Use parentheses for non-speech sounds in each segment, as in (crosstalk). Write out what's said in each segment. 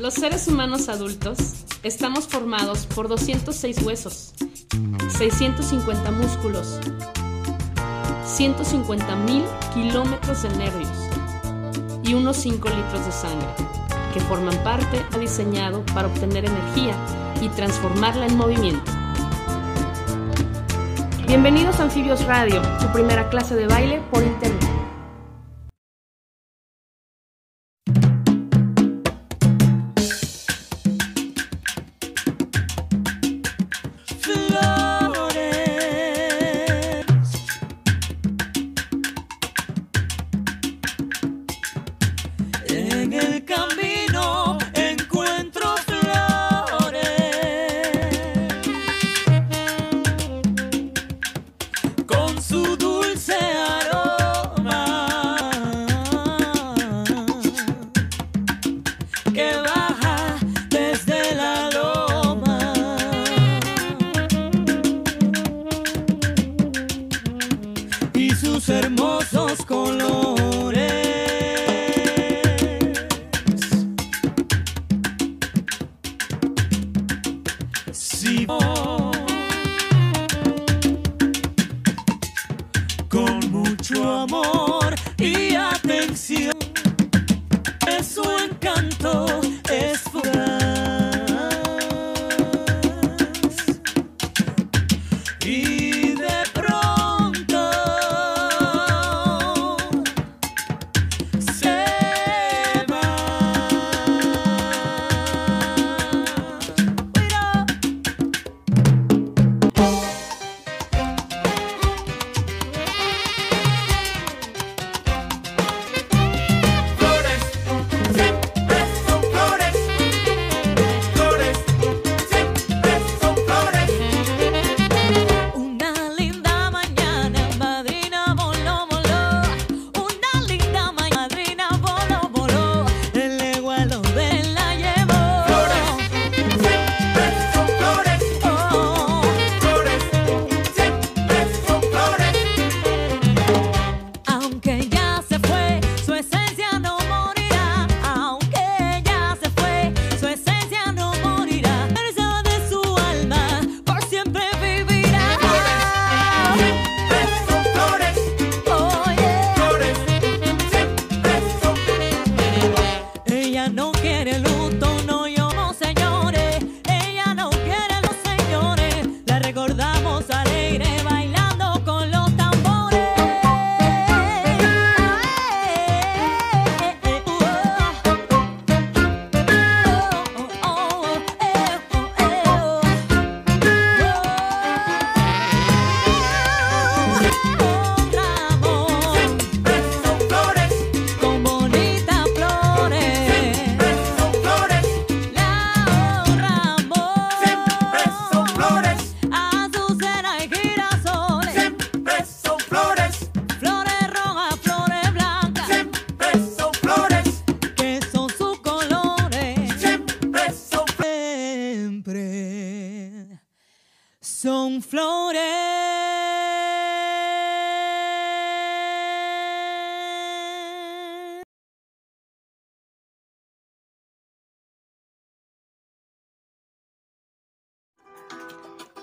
Los seres humanos adultos estamos formados por 206 huesos, 650 músculos, 150 mil kilómetros de nervios y unos 5 litros de sangre, que forman parte ha diseñado para obtener energía y transformarla en movimiento. Bienvenidos a Anfibios Radio, tu primera clase de baile por internet.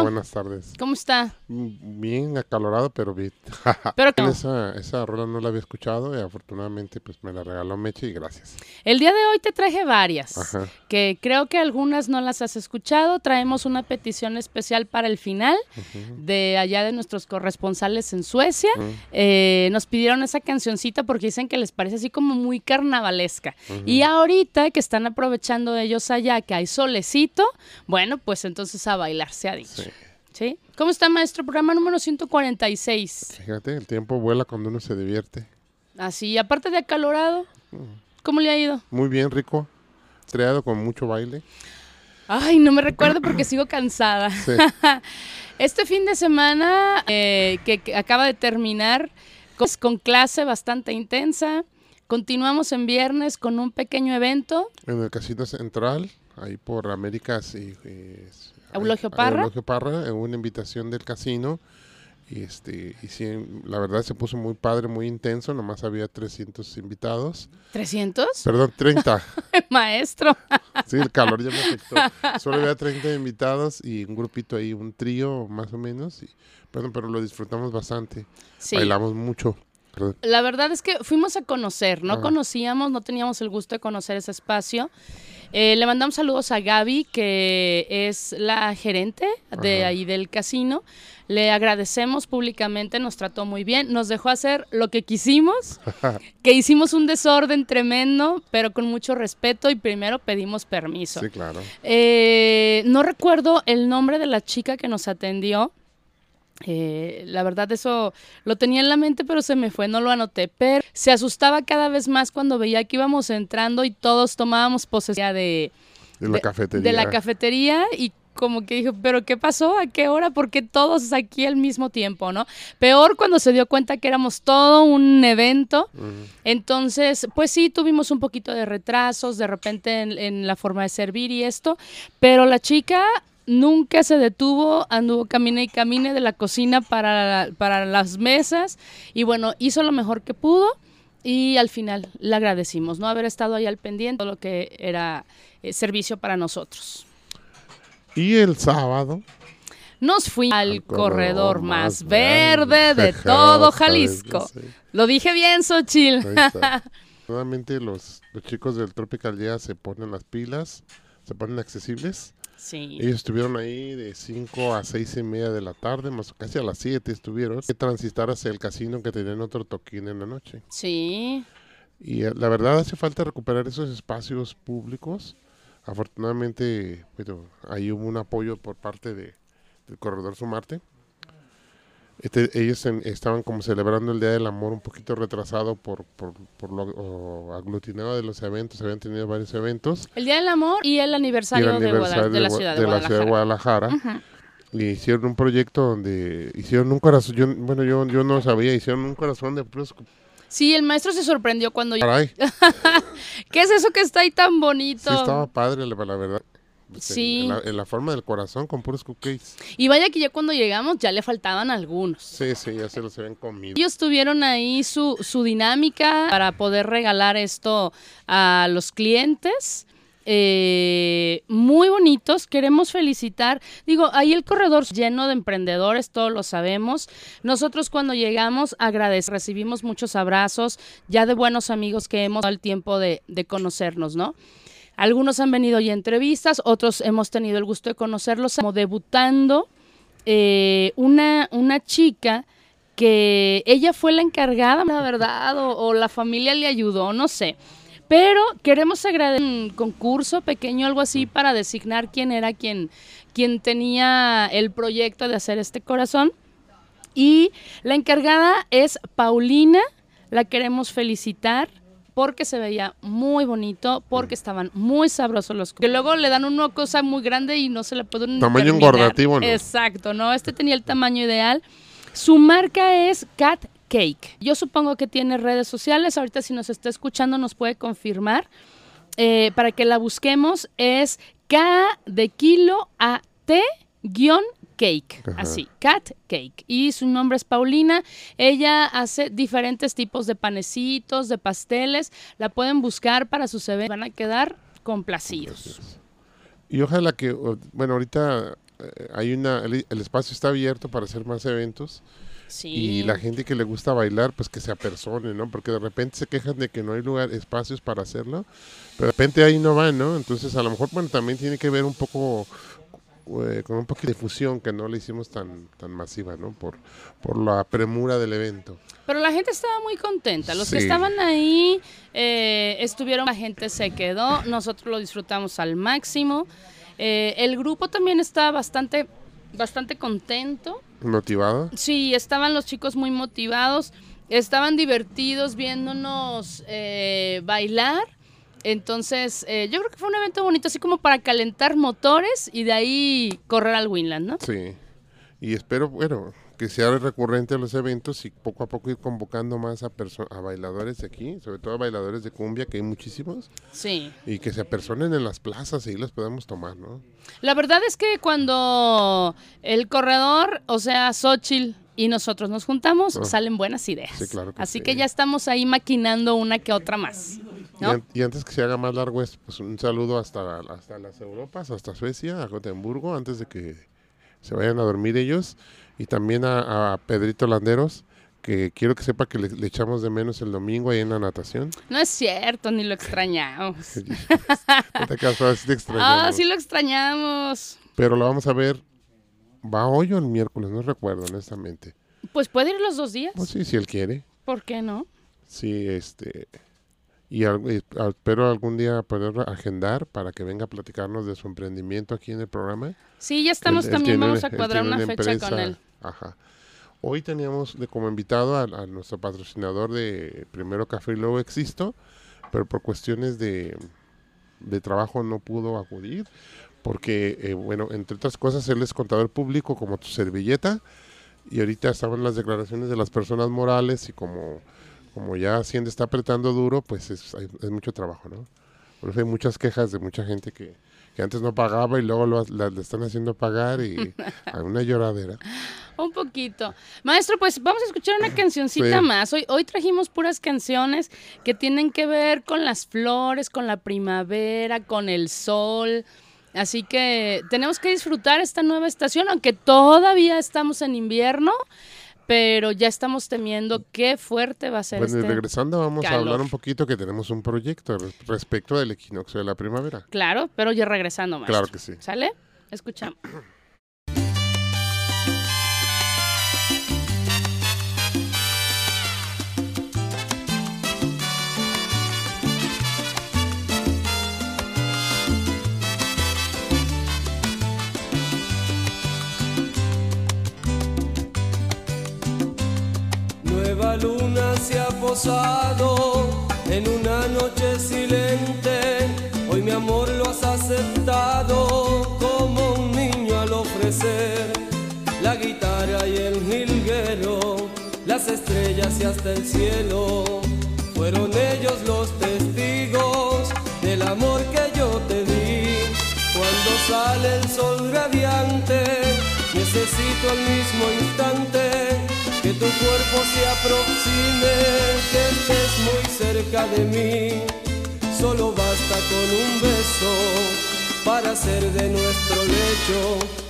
Hola, buenas tardes. ¿Cómo está? Mm, Bien acalorado, pero bien. (laughs) Pero no. esa, esa rola no la había escuchado y afortunadamente pues me la regaló Meche y gracias. El día de hoy te traje varias, Ajá. que creo que algunas no las has escuchado. Traemos una petición especial para el final de allá de nuestros corresponsales en Suecia. Eh, nos pidieron esa cancioncita porque dicen que les parece así como muy carnavalesca. Y ahorita que están aprovechando de ellos allá, que hay solecito, bueno, pues entonces a bailar se ha dicho. Sí. ¿Sí? ¿Cómo está, maestro? Programa número 146. Fíjate, el tiempo vuela cuando uno se divierte. Así, aparte de acalorado, ¿cómo le ha ido? Muy bien, Rico. ajetreado con mucho baile. Ay, no me recuerdo porque sigo cansada. Sí. (laughs) Este fin de semana eh, que, que acaba de terminar con, con clase bastante intensa. Continuamos en viernes con un pequeño evento. En el Casino Central, ahí por Américas y... eh, es- Eulogio Parra. Eulogio Parra, una invitación del casino. Y, este, y sí, la verdad se puso muy padre, muy intenso. Nomás había 300 invitados. ¿300? Perdón, 30. (laughs) Maestro. Sí, el calor ya me afectó. (laughs) Solo había 30 invitados y un grupito ahí, un trío más o menos. Y, bueno, pero lo disfrutamos bastante. Sí. Bailamos mucho. Perdón. La verdad es que fuimos a conocer, no conocíamos, no teníamos el gusto de conocer ese espacio. Eh, le mandamos saludos a Gaby, que es la gerente de Ajá. ahí del casino. Le agradecemos públicamente, nos trató muy bien, nos dejó hacer lo que quisimos, (laughs) que hicimos un desorden tremendo, pero con mucho respeto y primero pedimos permiso. Sí, claro. Eh, no recuerdo el nombre de la chica que nos atendió. Eh, la verdad eso lo tenía en la mente pero se me fue, no lo anoté. Pero se asustaba cada vez más cuando veía que íbamos entrando y todos tomábamos posesión de, De la cafetería. de la cafetería y como que dijo, pero ¿qué pasó? ¿A qué hora? Porque todos aquí al mismo tiempo, ¿no? Peor cuando se dio cuenta que éramos todo un evento. Entonces, pues sí, tuvimos un poquito de retrasos de repente en, en la forma de servir y esto, pero la chica nunca se detuvo, anduvo camine y camine de la cocina para, para las mesas y bueno, hizo lo mejor que pudo y al final le agradecimos, ¿no? Haber estado ahí al pendiente de lo que era eh, servicio para nosotros. Y el sábado. Nos fuimos al Al corredor corredor más verde de (laughs) todo Jalisco, sí. Lo dije bien, Xochil. (laughs) Nuevamente los, los chicos del Tropical Día se ponen las pilas, se ponen accesibles. Sí. Ellos estuvieron ahí de 5 a 6 y media de la tarde, más casi a las 7 estuvieron. Que transitar hacia el casino que tenían otro toquín en la noche. Sí. Y eh, la verdad hace falta recuperar esos espacios públicos. Afortunadamente, bueno, ahí hubo un apoyo por parte de, del Corredor Sumarte. Este, ellos en- estaban como celebrando el Día del Amor un poquito retrasado por, por, por lo o aglutinado de los eventos. Habían tenido varios eventos. El Día del Amor y el Y aniversario, de, de la ciudad de, de la ciudad de Guadalajara. Guadalajara. Y hicieron un proyecto donde hicieron un corazón. Yo, bueno, yo, yo no sabía, hicieron un corazón de puros. Sí, el maestro se sorprendió cuando yo... Caray, (laughs) ¿Qué es eso que está ahí tan bonito? sí estaba padre, la verdad. Pues, Sí. En, la, en la forma del corazón con puros cupcakes. Y vaya que ya cuando llegamos ya le faltaban algunos. Sí, sí, ya se los habían comido. Ellos tuvieron ahí su, su dinámica para poder regalar esto a los clientes. eh, muy bonitos, queremos felicitar. Digo, ahí el corredor lleno de emprendedores, todos lo sabemos. Nosotros cuando llegamos agradecemos, recibimos muchos abrazos, ya de buenos amigos que hemos dado el tiempo de, de conocernos, ¿no? Algunos han venido ya a entrevistas, otros hemos tenido el gusto de conocerlos como debutando. eh, una, una chica que ella fue la encargada, la verdad, o, o la familia le ayudó, no sé. Pero queremos agradecer un concurso pequeño, algo así, para designar quién era quien, quien tenía el proyecto de hacer este corazón. Y la encargada es Paulina, la queremos felicitar porque se veía muy bonito, porque estaban muy sabrosos los que luego le dan una cosa muy grande y no se le puede ni Tamaño terminar. engordativo, ¿no? Exacto, no, este tenía el tamaño ideal. Su marca es Cat Cake. Yo supongo que tiene redes sociales. Ahorita si nos está escuchando nos puede confirmar. Eh, para que la busquemos es K de kilo a T guion cake. Ajá. Así, Cat Cake. Y su nombre es Paulina. Ella hace diferentes tipos de panecitos, de pasteles. La pueden buscar para sus eventos. Van a quedar complacidos. Y ojalá que, bueno, ahorita eh, hay una, el, el espacio está abierto para hacer más eventos. Sí. Y la gente que le gusta bailar, pues que se apersone, ¿no? Porque de repente se quejan de que no hay lugar, espacios para hacerlo, pero de repente ahí no van, ¿no? Entonces a lo mejor, bueno, también tiene que ver un poco eh, con un poquito de difusión que no le hicimos tan, tan masiva, ¿no? Por, por la premura del evento. Pero la gente estaba muy contenta. Los que estaban ahí eh, estuvieron, la gente se quedó, nosotros lo disfrutamos al máximo. Eh, el grupo también estaba bastante, bastante contento. ¿Motivado? Sí, estaban los chicos muy motivados, estaban divertidos viéndonos eh, bailar. Entonces, eh, yo creo que fue un evento bonito, así como para calentar motores y de ahí correr al Winland, ¿no? Sí. Y espero, bueno, que sea recurrente a los eventos y poco a poco ir convocando más a, a bailadores de aquí, sobre todo a bailadores de cumbia, que hay muchísimos, Sí. y que se apersonen en las plazas y los podemos tomar, ¿no? La verdad es que cuando el corredor, o sea, Xochitl y nosotros nos juntamos, Ah. salen buenas ideas. Sí, claro que Así sí. que ya estamos ahí maquinando una que otra más. Y, ¿no? y antes que se haga más largo, es, pues un saludo hasta, hasta las Europas, hasta Suecia, a Gotemburgo, antes de que se vayan a dormir ellos. Y también a, a Pedrito Landeros, que quiero que sepa que le, le echamos de menos el domingo ahí en la natación. No es cierto, ni lo extrañamos. (laughs) No te pero sí te (laughs) ah, extrañamos. sí lo extrañamos. Pero lo vamos a ver, ¿va hoy o el miércoles? No recuerdo, honestamente. Pues puede ir los dos días. Pues sí, si él quiere. ¿Por qué no? Sí, este... Y, y espero algún día poder agendar para que venga a platicarnos de su emprendimiento aquí en el programa. Sí, ya estamos Él- él también, tiene- vamos a cuadrar una fecha con él. Ajá. Hoy teníamos de como invitado a, a nuestro patrocinador de primero Café y luego Existo, pero por cuestiones de, de trabajo no pudo acudir, porque, eh, bueno, entre otras cosas, él es contador público como tu servilleta, y ahorita estaban las declaraciones de las personas morales, y como, como ya Hacienda está apretando duro, pues es, hay- es mucho trabajo, ¿no? Por eso hay muchas quejas de mucha gente que, que antes no pagaba y luego lo, la- le están haciendo pagar y (laughs) hay una lloradera. Un poquito. Maestro, pues vamos a escuchar una cancioncita Sí. más. Hoy, hoy trajimos puras canciones que tienen que ver con las flores, con la primavera, con el sol. Así que tenemos que disfrutar esta nueva estación, aunque todavía estamos en invierno, pero ya estamos temiendo qué fuerte va a ser Bueno, y este. regresando vamos a hablar un poquito que tenemos un proyecto res- respecto del equinoccio de la primavera. Claro, pero ya regresando, maestro. Claro que sí. ¿Sale? Escuchamos. Se ha posado en una noche silente. Hoy mi amor lo has aceptado como un niño al ofrecer la guitarra y el jilguero, las estrellas y hasta el cielo. Fueron ellos los testigos del amor que yo te di. Cuando sale el sol radiante, necesito al mismo instante tu cuerpo se aproxime, que estés muy cerca de mí. Solo basta con un beso para hacer de nuestro lecho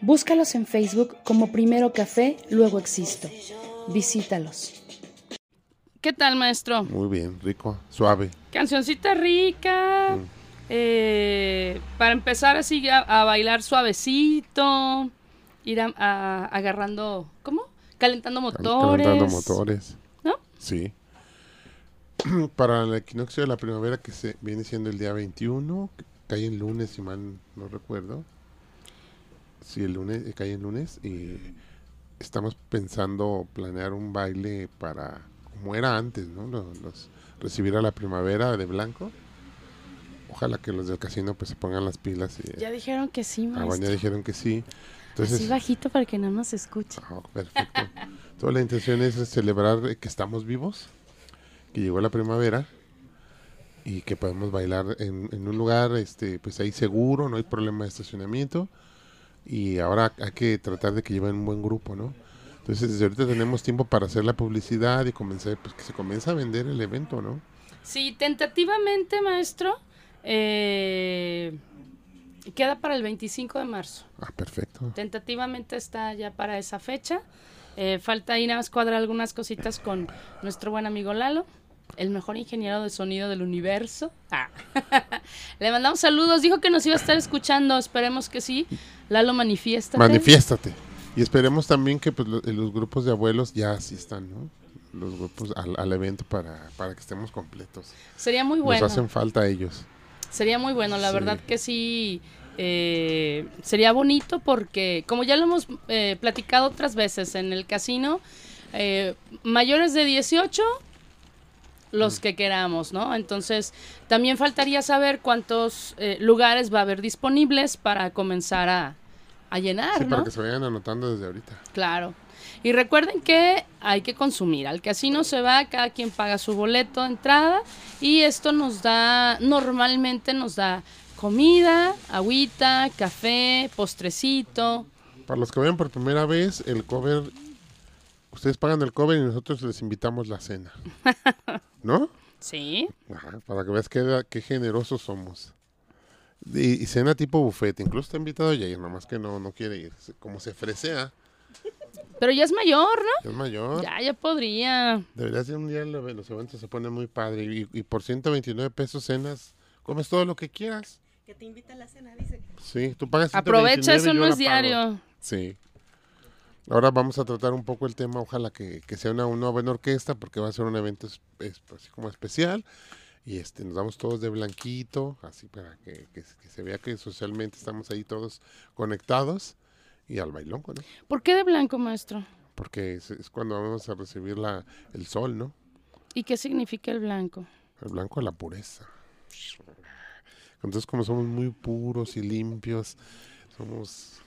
Búscalos en Facebook como Primero Café, luego existo. Visítalos. ¿Qué tal, maestro? Muy bien, rico, suave. Cancioncita rica. eh, para empezar así a, a bailar suavecito. Ir a- a- agarrando, ¿cómo? Calentando Cal- motores. Calentando motores. ¿No? Sí. (clears throat) Para el equinoccio de la primavera que se viene siendo el día 21, que cae en lunes, si mal no recuerdo. Sí, el lunes, eh, cae en lunes y estamos pensando planear un baile para, como era antes, ¿no? Lo- Los, recibir a la primavera de blanco. Ojalá que los del casino pues se pongan las pilas y Ya dijeron que sí, ah, bueno, maestro. ya dijeron que sí. Entonces, Así bajito para que no nos escuche. Ah, perfecto. Toda la intención es celebrar eh, que estamos vivos, que llegó la primavera y que podemos bailar en, en un lugar este pues ahí seguro, no hay problema de estacionamiento y ahora hay que tratar de que lleven un buen grupo, ¿no? Entonces desde ahorita tenemos tiempo para hacer la publicidad y comenzar, pues que se comience a vender el evento, ¿no? Sí, tentativamente, maestro, eh, queda para el 25 de marzo. Ah, perfecto. Tentativamente está ya para esa fecha. Eh, falta ahí nada más cuadrar algunas cositas con nuestro buen amigo Lalo, el mejor ingeniero de sonido del universo. Ah. (laughs) Le mandamos saludos, dijo que nos iba a estar escuchando, esperemos que sí. Lalo, manifiesta. Manifiéstate. Y esperemos también que pues, lo- los grupos de abuelos ya asistan, ¿no? Los grupos al, al evento para, para que estemos completos. Sería muy bueno. Nos hacen falta ellos. Sería muy bueno, la Sí. verdad que sí. eh, sería bonito porque, como ya lo hemos eh, platicado otras veces en el casino, eh, mayores de 18, los que queramos, ¿no? Entonces, también faltaría saber cuántos eh, lugares va a haber disponibles para comenzar a, a llenar, Sí, ¿no? para que se vayan anotando desde ahorita. Claro. Y recuerden que hay que consumir. Al casino se va, cada quien paga su boleto de entrada y esto nos da, normalmente nos da comida, agüita, café, postrecito. Para los que vayan por primera vez, el cover, ustedes pagan el cover y nosotros les invitamos la cena. (laughs) ¿No? Sí. Ajá, para que veas qué, qué generosos somos. Y, y cena tipo buffet, incluso está invitado Jair, nomás que no, no quiere ir. Como se fresea, Pero ya es mayor, ¿no? es mayor. Ya, ya podría. Debería ser un día lo- los eventos se ponen muy padre. Y, y por 129 pesos cenas, comes todo lo que quieras. Que te invita a la cena, dice. Sí, tú pagas 129 Aprovecha, eso no es diario. Sí. Ahora vamos a tratar un poco el tema, ojalá que, que sea una, una buena orquesta, porque va a ser un evento es- es- así como especial. Y este nos damos todos de blanquito, así para que, que- que se vea que socialmente estamos ahí todos conectados. Y al bailón, ¿no? ¿Por qué de blanco, maestro? Porque es, es cuando vamos a recibir la, el sol, ¿no? ¿Y qué significa el blanco? El blanco es la pureza. Entonces, como somos muy puros y limpios, somos...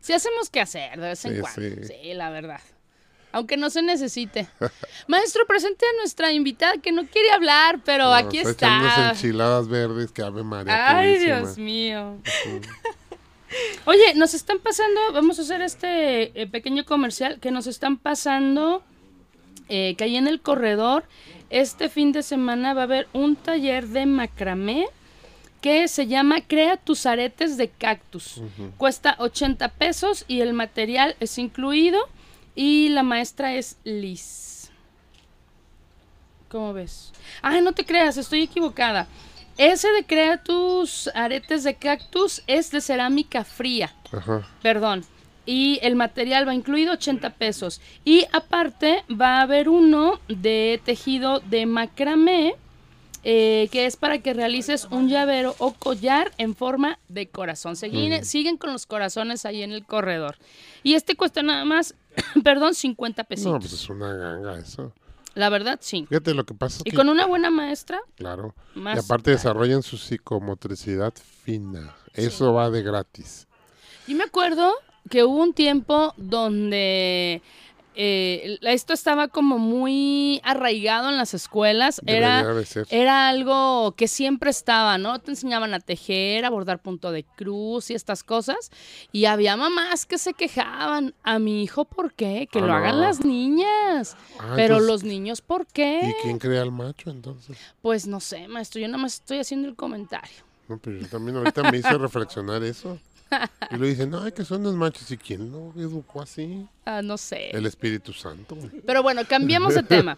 Sí hacemos que hacer de vez en Sí, cuando. sí. Sí. la verdad. Aunque no se necesite. (laughs) Maestro, presente a nuestra invitada que no quiere hablar, pero nos aquí unas está. enchiladas verdes que ave María. Ay, purísima. Dios mío. Oye, nos están pasando, vamos a hacer este eh, pequeño comercial, que nos están pasando eh, que ahí en el corredor, este fin de semana va a haber un taller de macramé que se llama Crea tus aretes de cactus. Cuesta 80 pesos y el material es incluido y la maestra es Liz. ¿Cómo ves? Ay, no te creas, estoy equivocada. Ese de Crea tus aretes de cactus es de cerámica fría. Ajá. Perdón. Y el material va incluido 80 pesos. Y aparte va a haber uno de tejido de macramé, eh, que es para que realices un llavero o collar en forma de corazón. Siguen, siguen con los corazones ahí en el corredor. Y este cuesta nada más, (coughs) perdón, 50 pesitos. No, pues es una ganga eso. La verdad, sí. Fíjate, lo que pasa es Y que, con una buena maestra, claro, más. y aparte desarrollan su psicomotricidad fina. Eso va de gratis. Yo me acuerdo que hubo un tiempo donde eh, esto estaba como muy arraigado en las escuelas. Era, era algo que siempre estaba, ¿no? Te enseñaban a tejer, a bordar punto de cruz y estas cosas. Y había mamás que se quejaban. A mi hijo, ¿por qué? Que Ah, lo hagan no. las niñas. Ah, Pero entonces, los niños, ¿por qué? ¿Y quién crea al macho entonces? Pues no sé, maestro. Yo nada más estoy haciendo el comentario. No, pero yo también ahorita me hizo reflexionar eso. Y lo dicen, no, que son los machos. ¿Y quién lo educó así? Ah, no sé. El Espíritu Santo. Pero bueno, cambiamos de tema.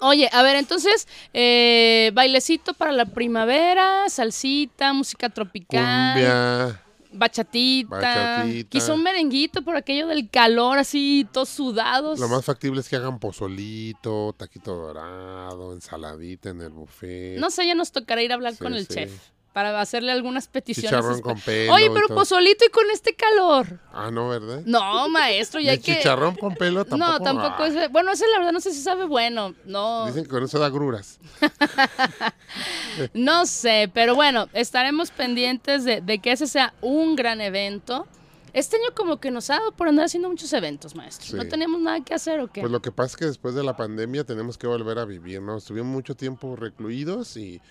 Oye, a ver, entonces, eh, bailecito para la primavera, salsita, música tropical, Cumbia. bachatita, Bachatita. quizá un merenguito por aquello del calor, así, todos sudados. Lo más factible es que hagan pozolito, taquito dorado, ensaladita en el buffet. No sé, ya nos tocará ir a hablar Sí, con el sí. chef para hacerle algunas peticiones. Chicharrón con pelo. Oye, pero pozolito y con este calor. Ah, no, ¿verdad? No, maestro, ya hay que... chicharrón con pelo tampoco. (laughs) No, tampoco ah, es... Bueno, ese la verdad no sé si sabe bueno. No, Dicen que con eso da gruras. (laughs) no sé, pero bueno, estaremos pendientes de, de que ese sea un gran evento. Este año como que nos ha dado por andar haciendo muchos eventos, maestro. Sí. ¿No tenemos nada que hacer o qué? Pues lo que pasa es que después de la pandemia tenemos que volver a vivir, ¿no? Estuvimos mucho tiempo recluidos y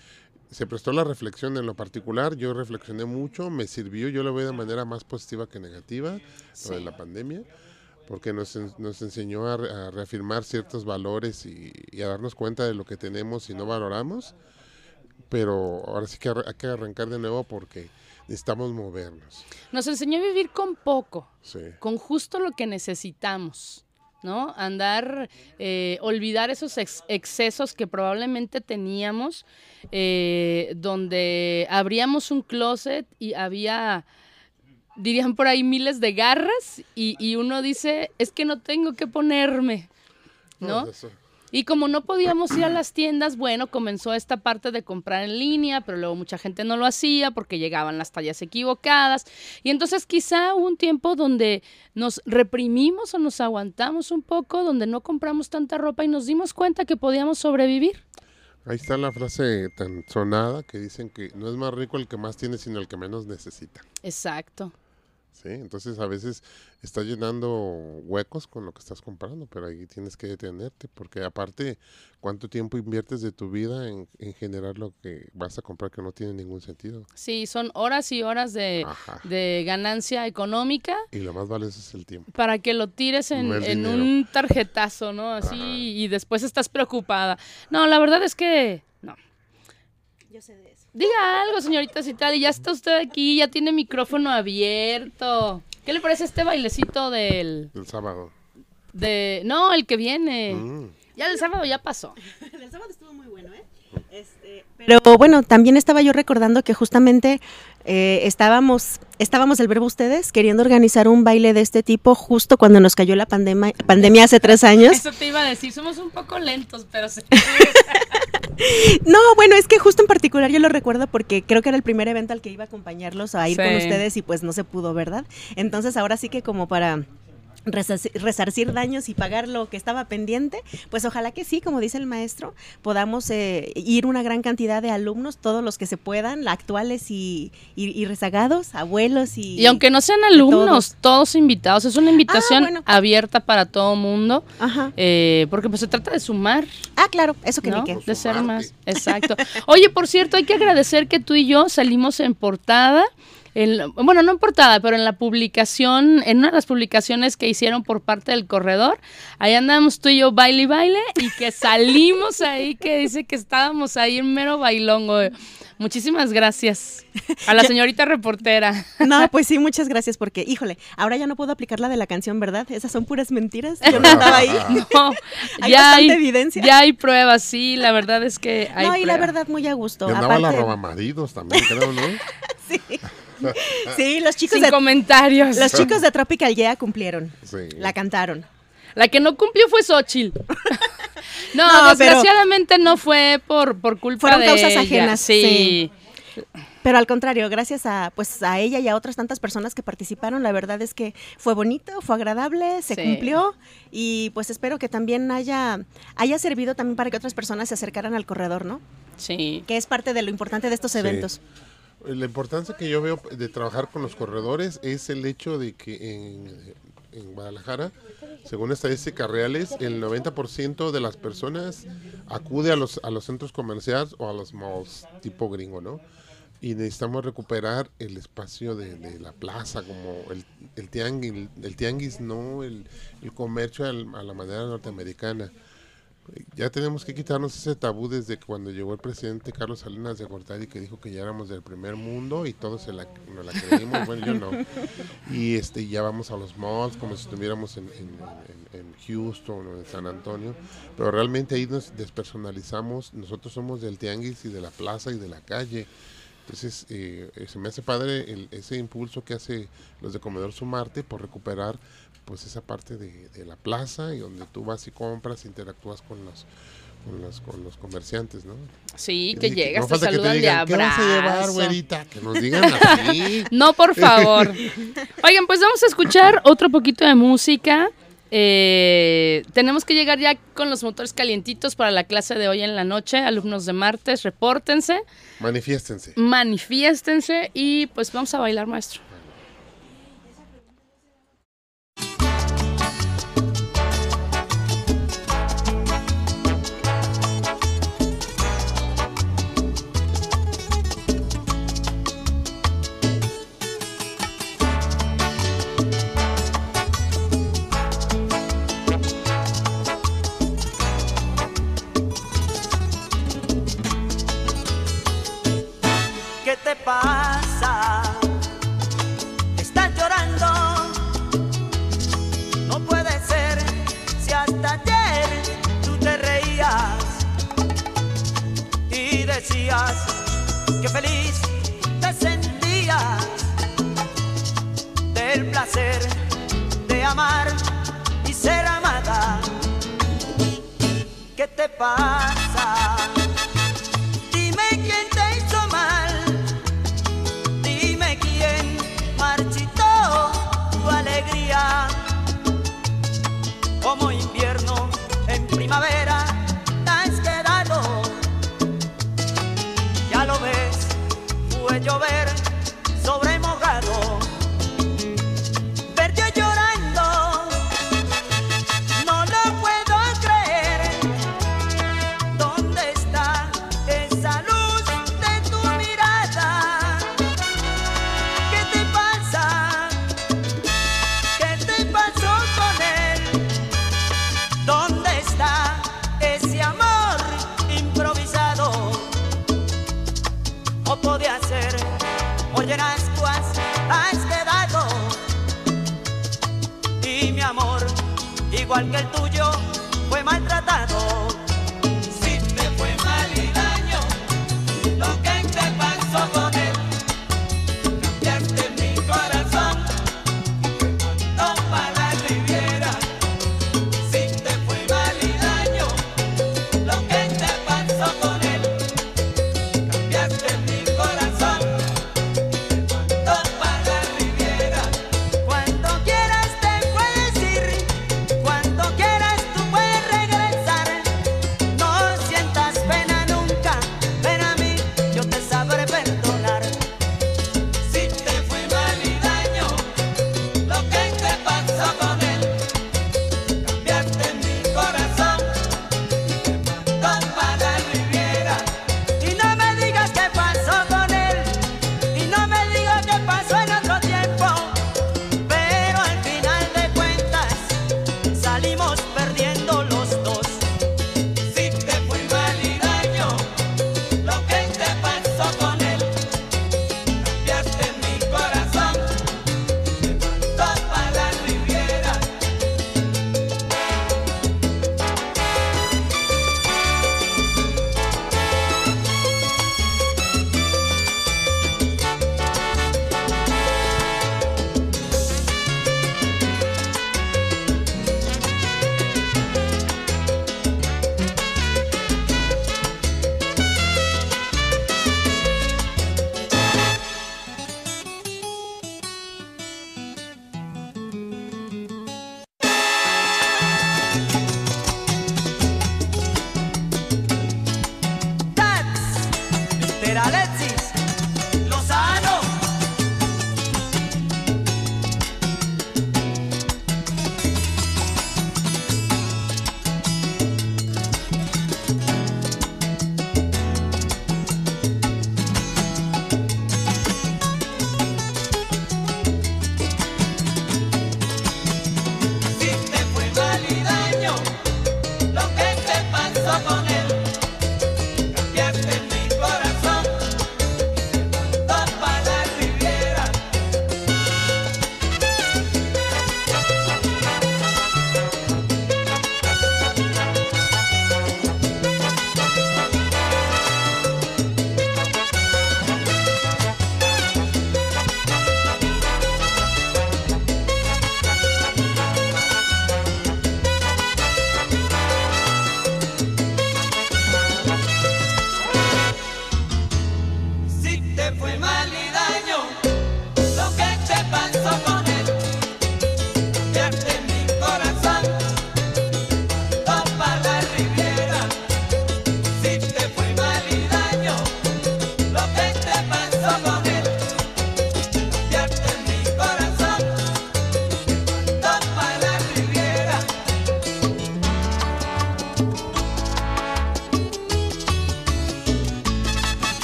se prestó la reflexión en lo particular. Yo reflexioné mucho, me sirvió, yo lo veo de manera más positiva que negativa, lo de la pandemia, porque nos, nos enseñó a, a reafirmar ciertos valores y, y a darnos cuenta de lo que tenemos y no valoramos. Pero ahora sí que hay que arrancar de nuevo porque necesitamos movernos. Nos enseñó a vivir con poco, Sí. con justo lo que necesitamos, ¿no? Andar, eh, olvidar esos ex- excesos que probablemente teníamos, eh, donde abríamos un closet y había, dirían por ahí, miles de garras y, y uno dice, es que no tengo que ponerme, ¿no? Eso. Y como no podíamos ir a las tiendas, bueno, comenzó esta parte de comprar en línea, pero luego mucha gente no lo hacía porque llegaban las tallas equivocadas. Y entonces quizá hubo un tiempo donde nos reprimimos o nos aguantamos un poco, donde no compramos tanta ropa y nos dimos cuenta que podíamos sobrevivir. Ahí está la frase tan sonada que dicen que no es más rico el que más tiene, sino el que menos necesita. Exacto. ¿Sí? Entonces a veces estás llenando huecos con lo que estás comprando, pero ahí tienes que detenerte, porque aparte, ¿cuánto tiempo inviertes de tu vida en, en generar lo que vas a comprar que no tiene ningún sentido? Sí, son horas y horas de, de ganancia económica Y lo más valioso es el tiempo. para que lo tires en, en un tarjetazo, ¿no? Así Ajá. y después estás preocupada. No, la verdad es que no. Yo sé de. Diga algo, señorita Citali, ya está usted aquí, ya tiene micrófono abierto. ¿Qué le parece este bailecito del El sábado. de no, el que viene? Mm. Ya el sábado ya pasó. (laughs) El sábado estuvo muy bueno, ¿eh? Este, pero bueno, también estaba yo recordando que justamente eh, estábamos, estábamos el verbo ustedes queriendo organizar un baile de este tipo justo cuando nos cayó la pandemia, pandemia hace tres años. Eso te iba a decir, somos un poco lentos, pero sí. (laughs) No, bueno, es que justo en particular yo lo recuerdo porque creo que era el primer evento al que iba a acompañarlos a ir con ustedes y pues no se pudo, ¿verdad? Entonces ahora sí que como para resarcir daños y pagar lo que estaba pendiente, pues ojalá que sí, como dice el maestro, podamos eh, ir una gran cantidad de alumnos, todos los que se puedan, actuales y, y- y rezagados, abuelos y... Y aunque no sean alumnos, todos, invitados, es una invitación bueno. abierta para todo mundo, Ajá. eh, porque pues se trata de sumar, Ah, claro, eso que ¿no? ni. De ser Sumarte. más. Exacto. Oye, por cierto, hay que agradecer que tú y yo salimos en portada. En bueno, no en portada, pero en la publicación, en una de las publicaciones que hicieron por parte del corredor, ahí andamos tú y yo baile y baile y que salimos ahí, que dice que estábamos ahí en mero bailongo. Muchísimas gracias a la señorita reportera. No, pues sí, muchas gracias porque, híjole, ahora ya no puedo aplicar la de la canción, ¿verdad? Esas son puras mentiras. Yo no estaba ahí. (laughs) No, (laughs) Hay ya bastante hay, evidencia. ya hay pruebas, sí, la verdad es que hay no, y la verdad, muy a gusto. Y andaba la Aparte- roba maridos también, creo, ¿no? (laughs) Sí, (laughs) los chicos, Sin de, comentarios. los chicos de Tropical Yeah cumplieron. Sí. La cantaron. La que no cumplió fue Xochitl. (laughs) no, No, pero- desgraciadamente no fue por, por culpa Fueron de causas ella. ajenas, Sí. Pero al contrario, gracias a pues a ella y a otras tantas personas que participaron, la verdad es que fue bonito, fue agradable, se Sí. cumplió y pues espero que también haya haya servido también para que otras personas se acercaran al corredor, ¿no? Sí. Que es parte de lo importante de estos Sí. La importancia que yo veo de trabajar con los corredores es el hecho de que en, en Guadalajara, según estadísticas reales, el 90% de las personas acude a los, a los centros comerciales o a los malls tipo gringo, ¿no? Y necesitamos recuperar el espacio de, de la plaza, como el, el, tianguis, el tianguis, no el, el comercio al- a la manera norteamericana. Ya tenemos que quitarnos ese tabú desde cuando llegó el presidente Carlos Salinas de Gortari que dijo que ya éramos del primer mundo y todos se la, nos la creímos, bueno yo no. Y este ya vamos a los malls como si estuviéramos en, en- en- en Houston o en San Antonio, pero realmente ahí nos despersonalizamos, nosotros somos del tianguis y de la plaza y de la calle. Entonces, eh, se me hace padre el- ese impulso que hace los de Comedor Sumarte por recuperar pues esa parte de, de la plaza y donde tú vas y compras, interactúas con los con los, con los comerciantes, ¿no? Sí, que no llegas, te saludan de digan, ¿Qué vas a llevar, abrazo. güerita? Que nos digan así. (laughs) No, por favor. Oigan, pues vamos a escuchar otro poquito de música. Eh, tenemos que llegar ya con los motores calientitos para la clase de hoy en la noche. Alumnos de martes, repórtense, Manifiéstense. manifiéstense y pues vamos a bailar, maestro. Decías que feliz te sentías del placer de amar y ser amada. ¿Qué te pasa?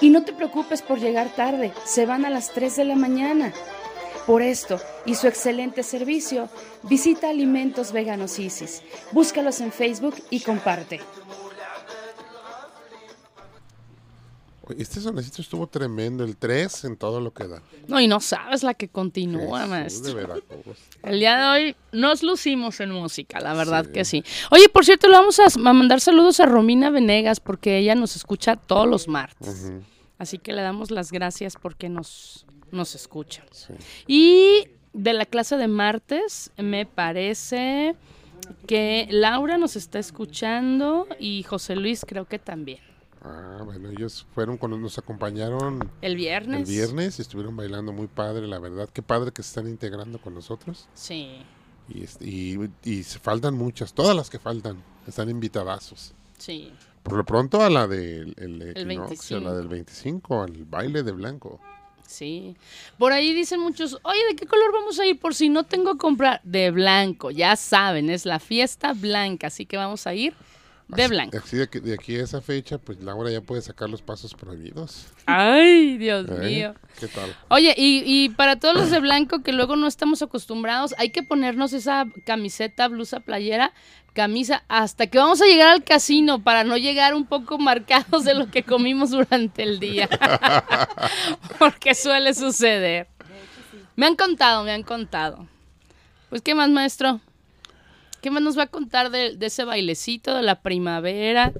Y no te preocupes por llegar tarde, se van a las 3 de la mañana. Por esto y su excelente servicio, visita Alimentos Veganos Isis. Búscalos en Facebook y comparte. Este sonecito estuvo tremendo, el 3 en todo lo que da. No, y no sabes la que continúa, Jesús maestro. de. El día de hoy nos lucimos en música, la verdad que sí. Oye, por cierto, le vamos a, a mandar saludos a Romina Venegas porque ella nos escucha todos los martes. Así que le damos las gracias porque nos, nos escucha. sí. Y de la clase de martes, me parece que Laura nos está escuchando y José Luis creo que también. Ah, bueno, ellos fueron cuando nos acompañaron El viernes. el viernes y estuvieron bailando muy padre, la verdad. Qué padre que se están integrando con nosotros. Sí, Y, y, y se faltan muchas, todas las que faltan están invitadazos. sí. Por lo pronto a la del el a 25. la del 25, al baile de blanco. Sí. Por ahí dicen muchos, oye, ¿de qué color vamos a ir? Por si no tengo que comprar. De blanco, ya saben, es la fiesta blanca, así que vamos a ir de blanco. Así de aquí a esa fecha, pues Laura ya puede sacar los pasos prohibidos. Ay, Dios ¿eh? mío. ¿Qué tal? Oye, y, y para todos los de blanco que luego no estamos acostumbrados, hay que ponernos esa camiseta, blusa, playera, camisa, hasta que vamos a llegar al casino para no llegar un poco marcados de lo que comimos durante el día. (laughs) Porque suele suceder. Me han contado, me han contado. Pues, ¿qué más, maestro? ¿Qué más nos va a contar de, de ese bailecito de la primavera?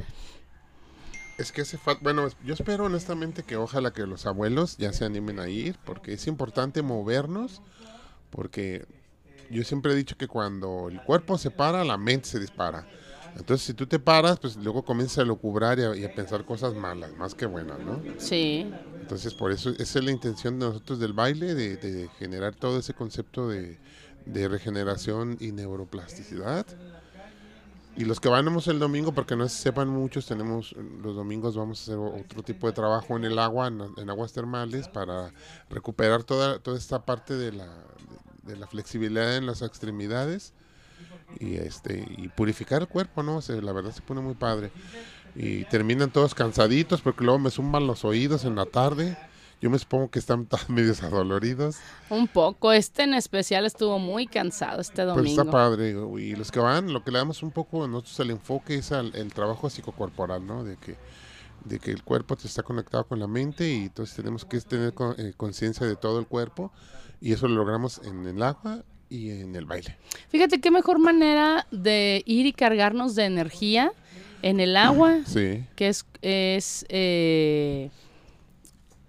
Es que hace falta, bueno, yo espero honestamente que ojalá que los abuelos ya se animen a ir, porque es importante movernos, porque yo siempre he dicho que cuando el cuerpo se para, la mente se dispara. Entonces, si tú te paras, pues luego comienzas a lucubrar y a, y a pensar cosas malas, más que buenas, ¿no? Sí, Entonces, por eso esa es la intención de nosotros del baile, de, de generar todo ese concepto de, de regeneración y neuroplasticidad. Y los que vamos el domingo, porque no sepan muchos, tenemos los domingos vamos a hacer otro tipo de trabajo en el agua, en, aguas termales, para recuperar toda, toda esta parte de la, de la flexibilidad en las extremidades y este y purificar el cuerpo, ¿no? O sea, la verdad se pone muy padre. Y terminan todos cansaditos porque luego me zumban los oídos en la tarde. Yo me supongo que están (laughs) medios adoloridos. un poco. Este en especial estuvo muy cansado este Pero domingo. está padre. Y los que van, lo que le damos un poco a nosotros el enfoque es al el trabajo psicocorporal, ¿no? De que, de que el cuerpo te está conectado con la mente y entonces tenemos que tener con- eh, conciencia de todo el cuerpo. Y eso lo logramos en el agua y en el baile. Fíjate qué mejor manera de ir y cargarnos de energía en el agua, Sí. que es, es eh,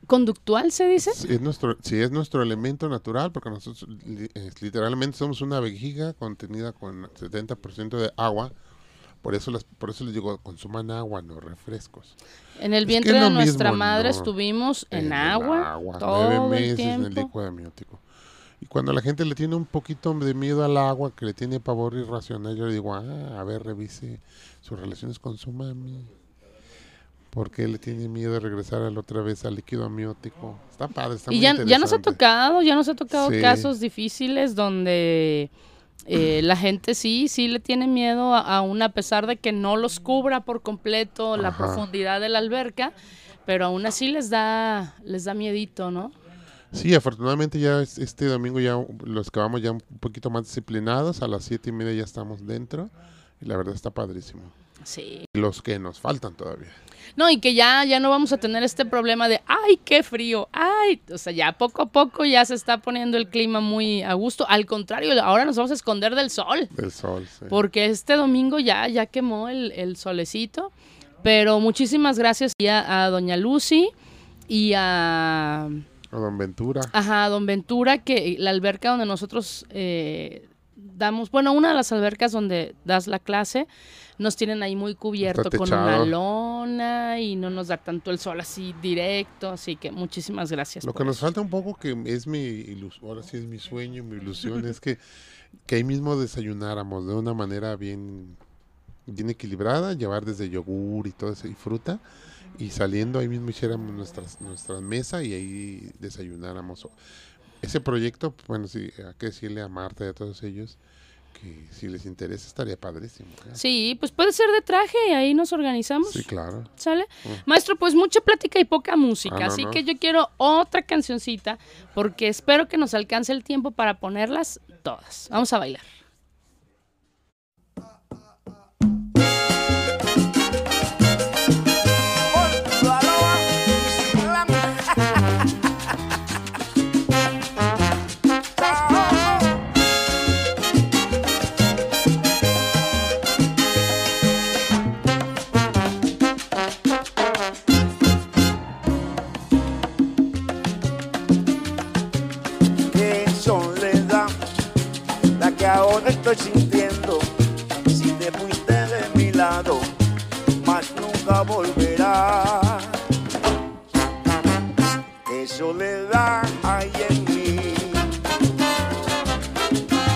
conductual, se dice. Sí, es nuestro, sí, es nuestro elemento natural, porque nosotros li- literalmente somos una vejiga contenida con 70% de agua. Por eso, las, por eso les digo, consuman agua, no refrescos. En el vientre es de nuestra mismo, madre no. estuvimos en, agua, agua, todo nueve el meses en el líquido amniótico. Y cuando la gente le tiene un poquito de miedo al agua, que le tiene pavor irracional, yo le digo, ah, a ver, revise sus relaciones con su mami. ¿Por qué le tiene miedo de regresar a la otra vez al líquido amniótico? Está padre, está Y muy ya, ya nos ha interesante. tocado, ya nos ha tocado Sí. casos difíciles donde eh, la gente sí, sí le tiene miedo a- aún a pesar de que no los cubra por completo la profundidad de la alberca, pero aún así les da, les da miedito, ¿no? Sí, afortunadamente ya es- este domingo ya los que vamos ya un poquito más disciplinados, a las siete y media ya estamos dentro y la verdad está padrísimo. Sí. Los que nos faltan todavía. No, y que ya, ya no vamos a tener este problema de, ay, qué frío, ay, o sea, ya poco a poco ya se está poniendo el clima muy a gusto. Al contrario, ahora nos vamos a esconder del sol. Del sol, sí. porque este domingo ya, ya quemó el, el solecito. Pero muchísimas gracias a, a doña Lucy y a, A Don Ventura. ajá, a don Ventura, que la alberca donde nosotros eh, damos, bueno, una de las albercas donde das la clase, nos tienen ahí muy cubierto con una lona y no nos da tanto el sol así directo. Así que muchísimas gracias. Lo que nos falta un poco, que es mi ilusión, ahora sí es mi sueño, mi ilusión, es que, que ahí mismo desayunáramos de una manera bien, bien equilibrada, llevar desde yogur y todo eso y fruta, y saliendo ahí mismo hiciéramos nuestras, nuestra mesa y ahí desayunáramos. Ese proyecto, bueno, sí, hay que decirle a Marta y a todos ellos que si les interesa estaría padrísimo. ¿eh? Sí, pues puede ser de traje y ahí nos organizamos. Sí, claro. ¿Sale? Maestro, pues mucha plática y poca música, Ah, no, así no. que yo quiero otra cancioncita porque espero que nos alcance el tiempo para ponerlas todas. Vamos a bailar. Estoy sintiendo. Si te fuiste de mi lado, más nunca volverás. Qué soledad hay en mí.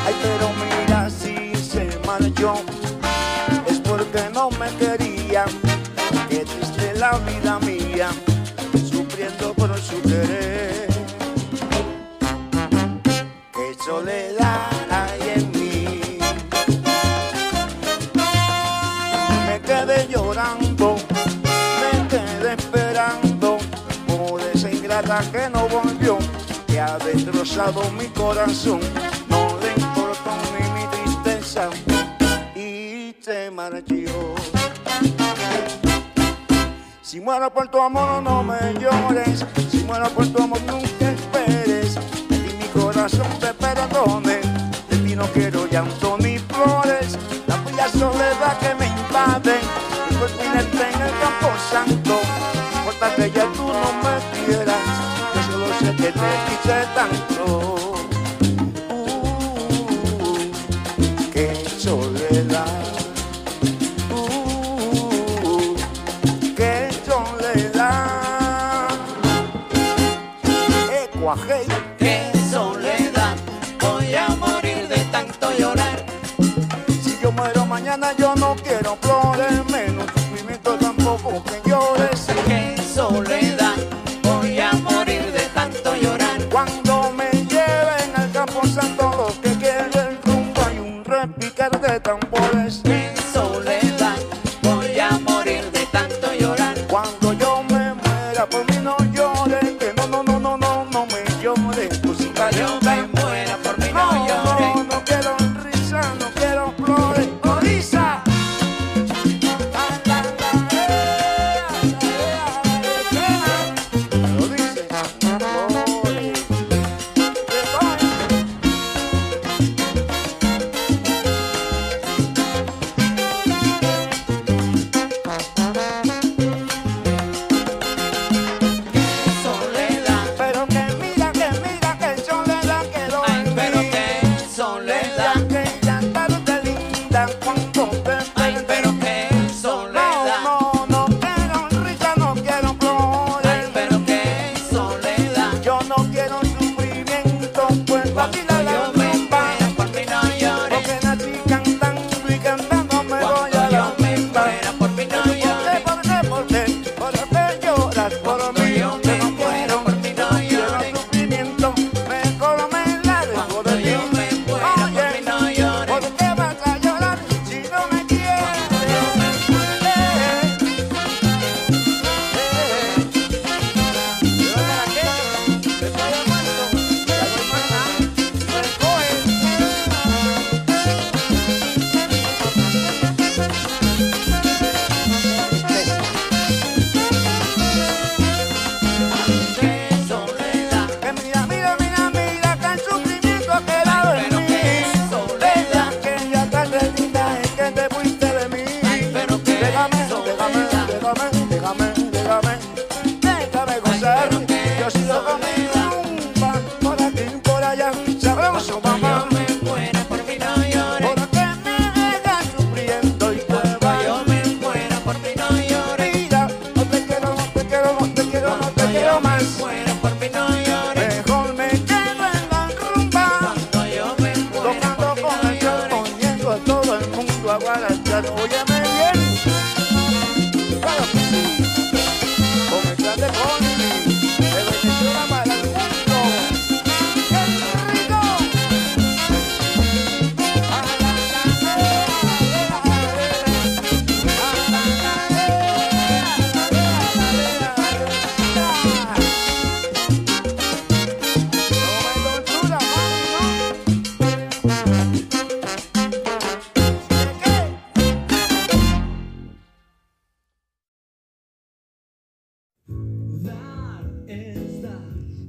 Ay, pero mira si se marchó, es porque no me quería. Qué triste la vida que no volvió, que ha destrozado mi corazón. No le importó ni mi tristeza y se marchó. Si muero por tu amor no me llores, si muero por tu amor nunca esperes, de ti mi corazón te perdone, de ti no quiero llanto ni flores, la fría soledad que me invade, mi cuerpo en el campo santo, importa que ya tú no me quieras, que te quise tanto.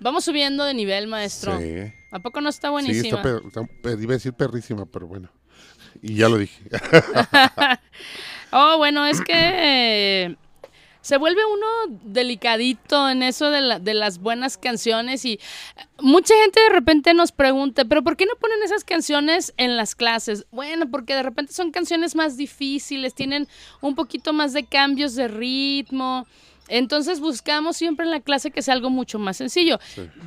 Vamos subiendo de nivel, maestro. Sí. ¿A poco no está Sí, buenísima? está, per- está- iba a decir perrísima, pero bueno. Y ya lo dije. (laughs) Oh, bueno, es que eh, se vuelve uno delicadito en eso de, la- de las buenas canciones y eh, mucha gente de repente nos pregunta, pero ¿por qué no ponen esas canciones en las clases? Bueno, porque de repente son canciones más difíciles, tienen un poquito más de cambios de ritmo. Entonces buscamos siempre en la clase que sea algo mucho más sencillo.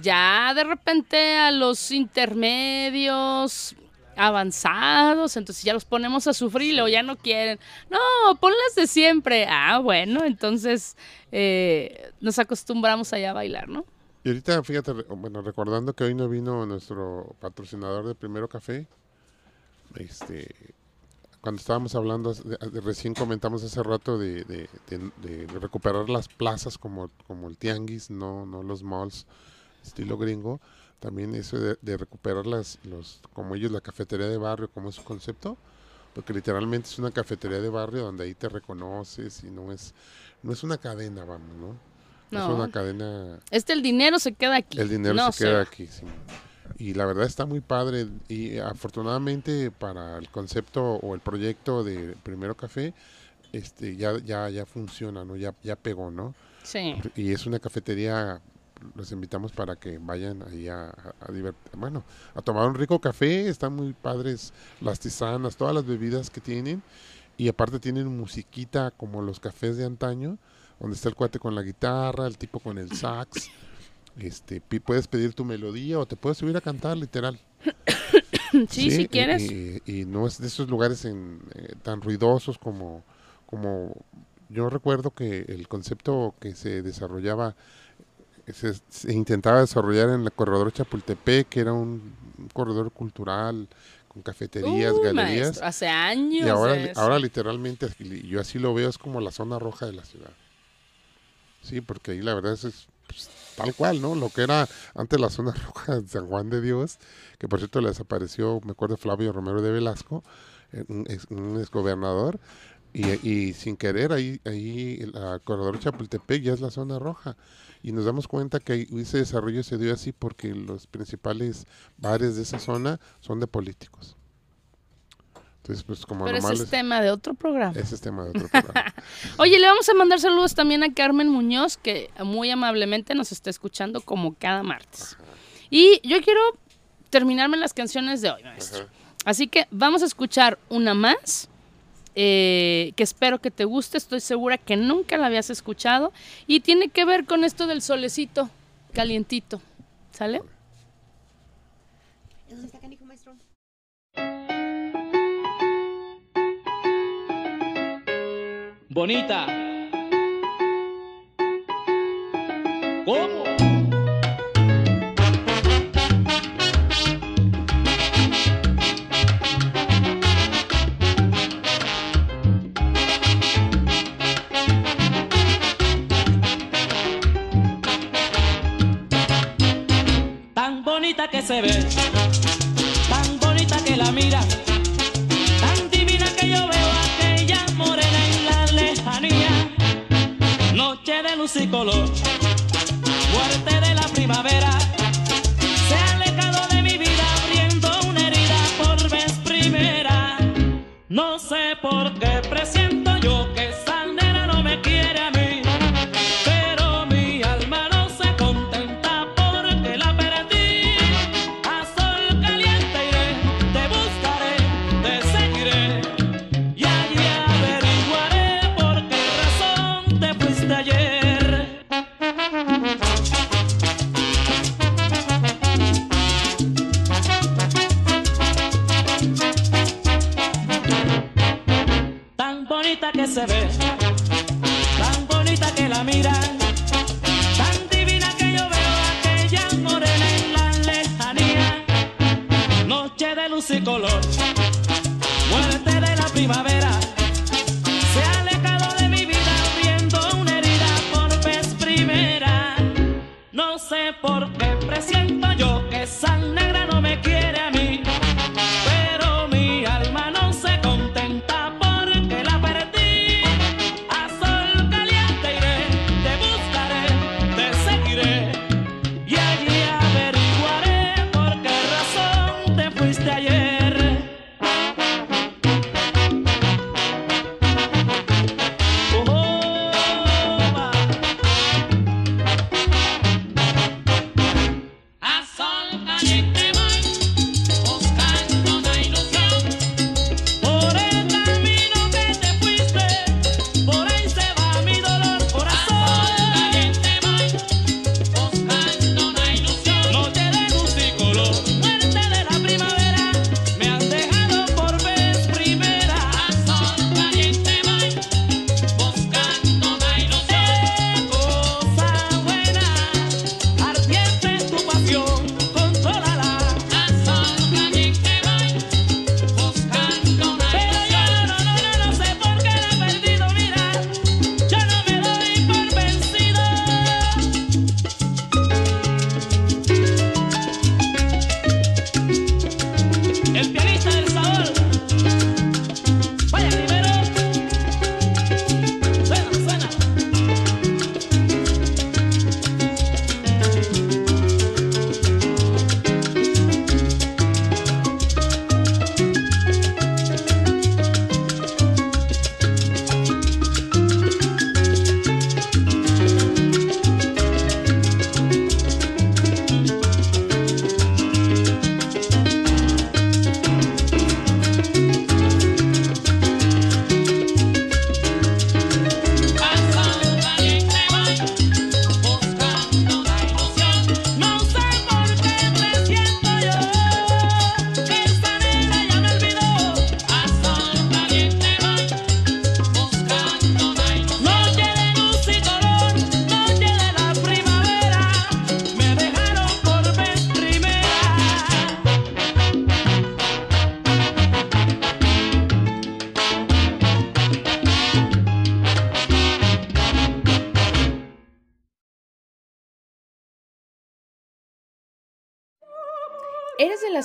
Ya de repente a los intermedios, avanzados, entonces ya los ponemos a sufrir luego ya no quieren. No, ponlas de siempre. Ah, bueno, entonces eh, nos acostumbramos allá a bailar, ¿no? Y ahorita, fíjate, bueno, recordando que hoy no vino nuestro patrocinador de Primero Café, este, cuando estábamos hablando, de- de- recién comentamos hace rato de, de- recuperar las plazas como, como el tianguis, no, no los malls estilo gringo, también eso de, recuperar las, los, como ellos, la cafetería de barrio, como es su concepto, porque literalmente es una cafetería de barrio donde ahí te reconoces y no es, no es una cadena, vamos, ¿no? No, No. es una cadena Este el dinero se queda aquí. el dinero no se queda aquí, sí. Y la verdad está muy padre. Y afortunadamente para el concepto o el proyecto de Primero Café, este ya, ya, ya funciona, ¿no? Ya, ya pegó, ¿no? Sí. Y es una cafetería, los invitamos para que vayan ahí a, a, a divert- bueno, a tomar un rico café, están muy padres las tisanas, todas las bebidas que tienen. Y aparte tienen musiquita como los cafés de antaño, donde está el cuate con la guitarra, el tipo con el sax. Este, puedes pedir tu melodía o te puedes subir a cantar, literal. (coughs) Sí, si quieres. Y, y no es de esos lugares en, eh, tan ruidosos como, como yo recuerdo que el concepto que se desarrollaba, eh, se, se intentaba desarrollar en el corredor Chapultepec, que era un, un corredor cultural con cafeterías, galerías. maestro, hace años. Y ahora, ahora literalmente, yo así lo veo, es como la zona roja de la ciudad. Sí, porque ahí la verdad es, es, pues, tal cual, ¿no? Lo que era antes la zona (laughs) roja de San Juan de Dios, que por cierto le desapareció, me acuerdo, Flavio Romero de Velasco, eh, un, ex, exgobernador, y, sin querer ahí, ahí el ah, corredor Chapultepec ya es la zona roja. Y nos damos cuenta que ese desarrollo se dio así porque los principales bares de esa zona son de políticos. Entonces, pues como Pero ese es tema de otro programa. ese es tema de otro programa. (laughs) Oye, le vamos a mandar saludos también a Carmen Muñoz, que muy amablemente nos está escuchando como cada martes. Y yo quiero terminarme las canciones de hoy, maestro. Así que vamos a escuchar una más, eh, que espero que te guste, estoy segura que nunca la habías escuchado, y tiene que ver con esto del solecito calientito, ¿sale? Bonita. ¿Cómo?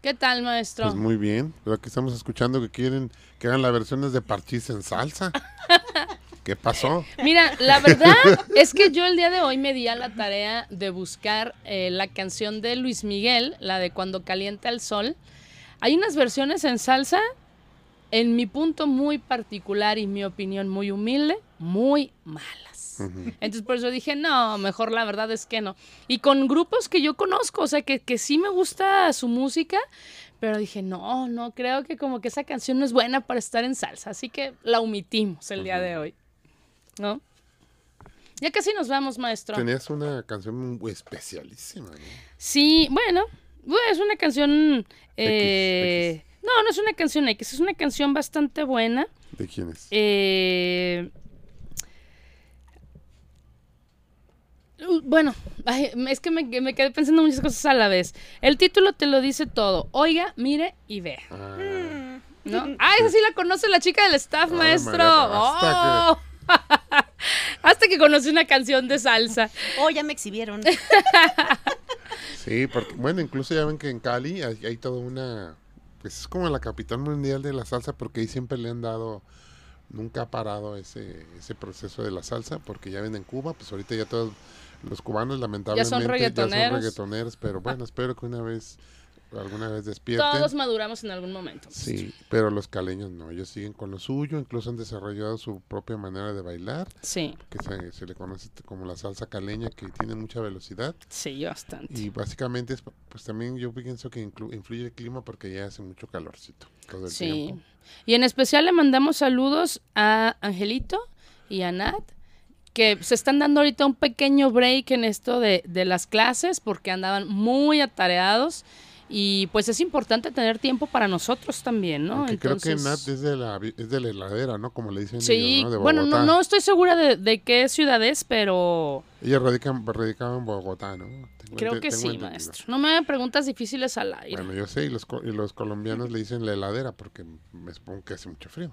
¿Qué tal, maestro? Pues muy bien. Pero aquí estamos escuchando que quieren que hagan las versiones de parchís en salsa. (laughs) ¿Qué pasó? Mira, la verdad es que yo el día de hoy me di a la tarea de buscar eh, la canción de Luis Miguel, la de Cuando calienta el sol. Hay unas versiones en salsa, en mi punto muy particular y mi opinión muy humilde, muy malas. Entonces por eso dije, no, mejor la verdad es que no. Y con grupos que yo conozco, o sea, que, que sí me gusta su música, pero dije, no, no, creo que como que esa canción no es buena para estar en salsa, así que la omitimos el día de hoy. ¿No? Ya casi nos vamos, maestro. Tenías una canción muy especialísima, ¿no? Sí, bueno, es una canción... eh, No, no es una canción X, es una canción bastante buena. ¿De quién es? Eh, Bueno, ay, es que me, me quedé pensando muchas cosas a la vez. El título te lo dice todo. Oiga, mire y vea. Ah, ¿No? Ah, esa sí la conoce la chica del staff, Ay, maestro. María, hasta Oh. (laughs) Hasta que conocí una canción de salsa. Oh, ya me exhibieron. (laughs) Sí, porque, bueno, incluso ya ven que en Cali hay, hay toda una, pues es como la capital mundial de la salsa, porque ahí siempre le han dado, nunca ha parado ese, ese proceso de la salsa, porque ya ven en Cuba, pues ahorita ya todos los cubanos lamentablemente reggaetoneros. reggaetoneros, pero bueno, espero que una vez, alguna vez despierten. Todos maduramos en algún momento. Sí, pero los caleños no, ellos siguen con lo suyo, incluso han desarrollado su propia manera de bailar, Sí, que se, se le conoce como la salsa caleña, que tiene mucha velocidad. sí, bastante. Y básicamente, es, pues también yo pienso que inclu- influye el clima porque ya hace mucho calorcito todo el Sí. tiempo. Y en especial le mandamos saludos a Angelito y a Nat, que se están dando ahorita un pequeño break en esto de, de las clases porque andaban muy atareados. Y pues es importante tener tiempo para nosotros también, ¿no? Aunque creo que Nat es de la, es de la heladera, ¿no? Como le dicen Sí, ellos, ¿no? De bueno, no, no estoy segura de, de qué ciudad es, pero Ella radica, radicaba en Bogotá, ¿no? Tengo creo ente- que sí, entendido. maestro. No me hagan preguntas difíciles al aire. Bueno, yo sé, y los, y los colombianos le dicen la heladera porque me supongo que hace mucho frío.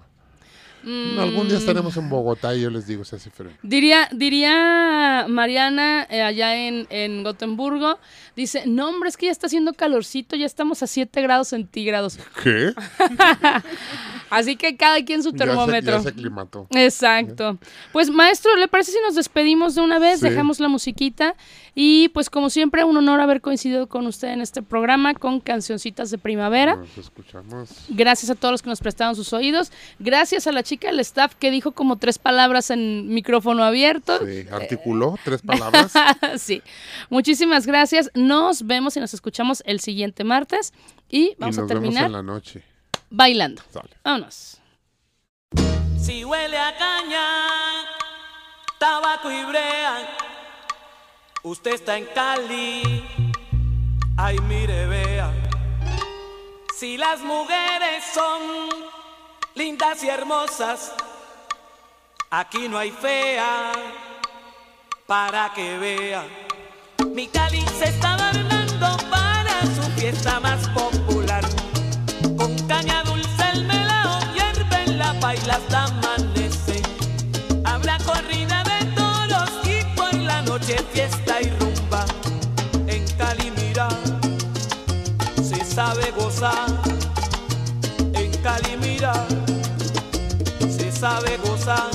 Algún día Mm, estaremos en Bogotá y yo les digo hace frío. Diría, diría Mariana eh, allá en, en Gotemburgo, dice, no hombre, es que ya está haciendo calorcito, ya estamos a 7 grados centígrados. ¿Qué? (laughs) Así que cada quien su Ya se- termómetro. Ya se aclimató. Exacto. Pues maestro, ¿le parece si nos despedimos de una vez? Sí. Dejamos la musiquita y pues como siempre un honor haber coincidido con usted en este programa con cancioncitas de primavera. Nos escuchamos. Gracias a todos los que nos prestaron sus oídos. Gracias a la chica del staff que dijo como tres palabras en micrófono abierto. Sí, articuló tres palabras. (laughs) sí. Muchísimas gracias. Nos vemos y nos escuchamos el siguiente martes. Y y vamos nos a terminar vemos en la noche. bailando. Sale. Vámonos. Si huele a caña, tabaco y brea, usted está en Cali, ay mire vea. Si las mujeres son lindas y hermosas, aquí no hay fea para que vea. Mi Cali se está adornando para su fiesta más popular. Con caña dulce el melao hierve en la paila hasta amanece. Habrá corrida de toros y por la noche fiesta y rumba. En Cali mira, se sabe gozar. En Cali mira, sabe gozar.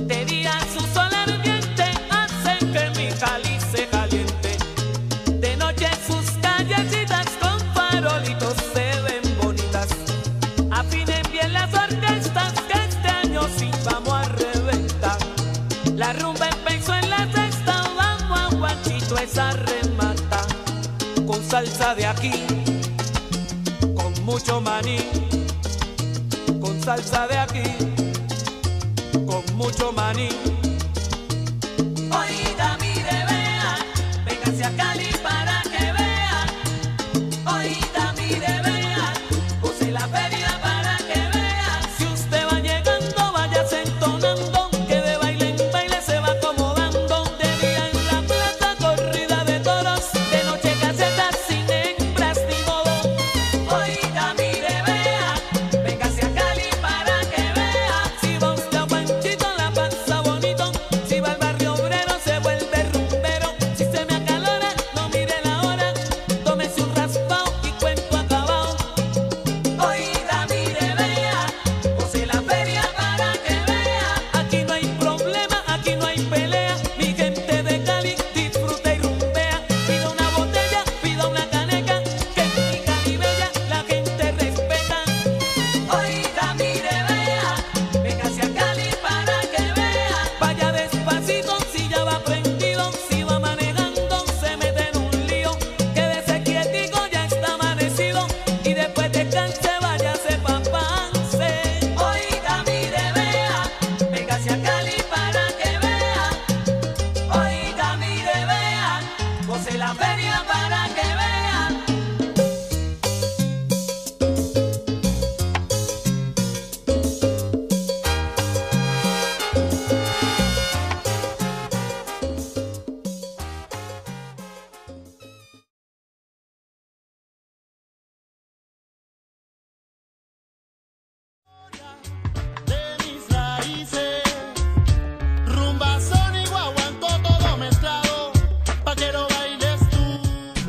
De día su sol ardiente hace que mi Cali se caliente. De noche sus callecitas con farolitos se ven bonitas. Afinen bien las orquestas que este año sí vamos a reventar. La rumba empezó en la sexta, vamos a guachito esa remata. Con salsa de aquí, con mucho maní. Salsa de aquí, con mucho maní.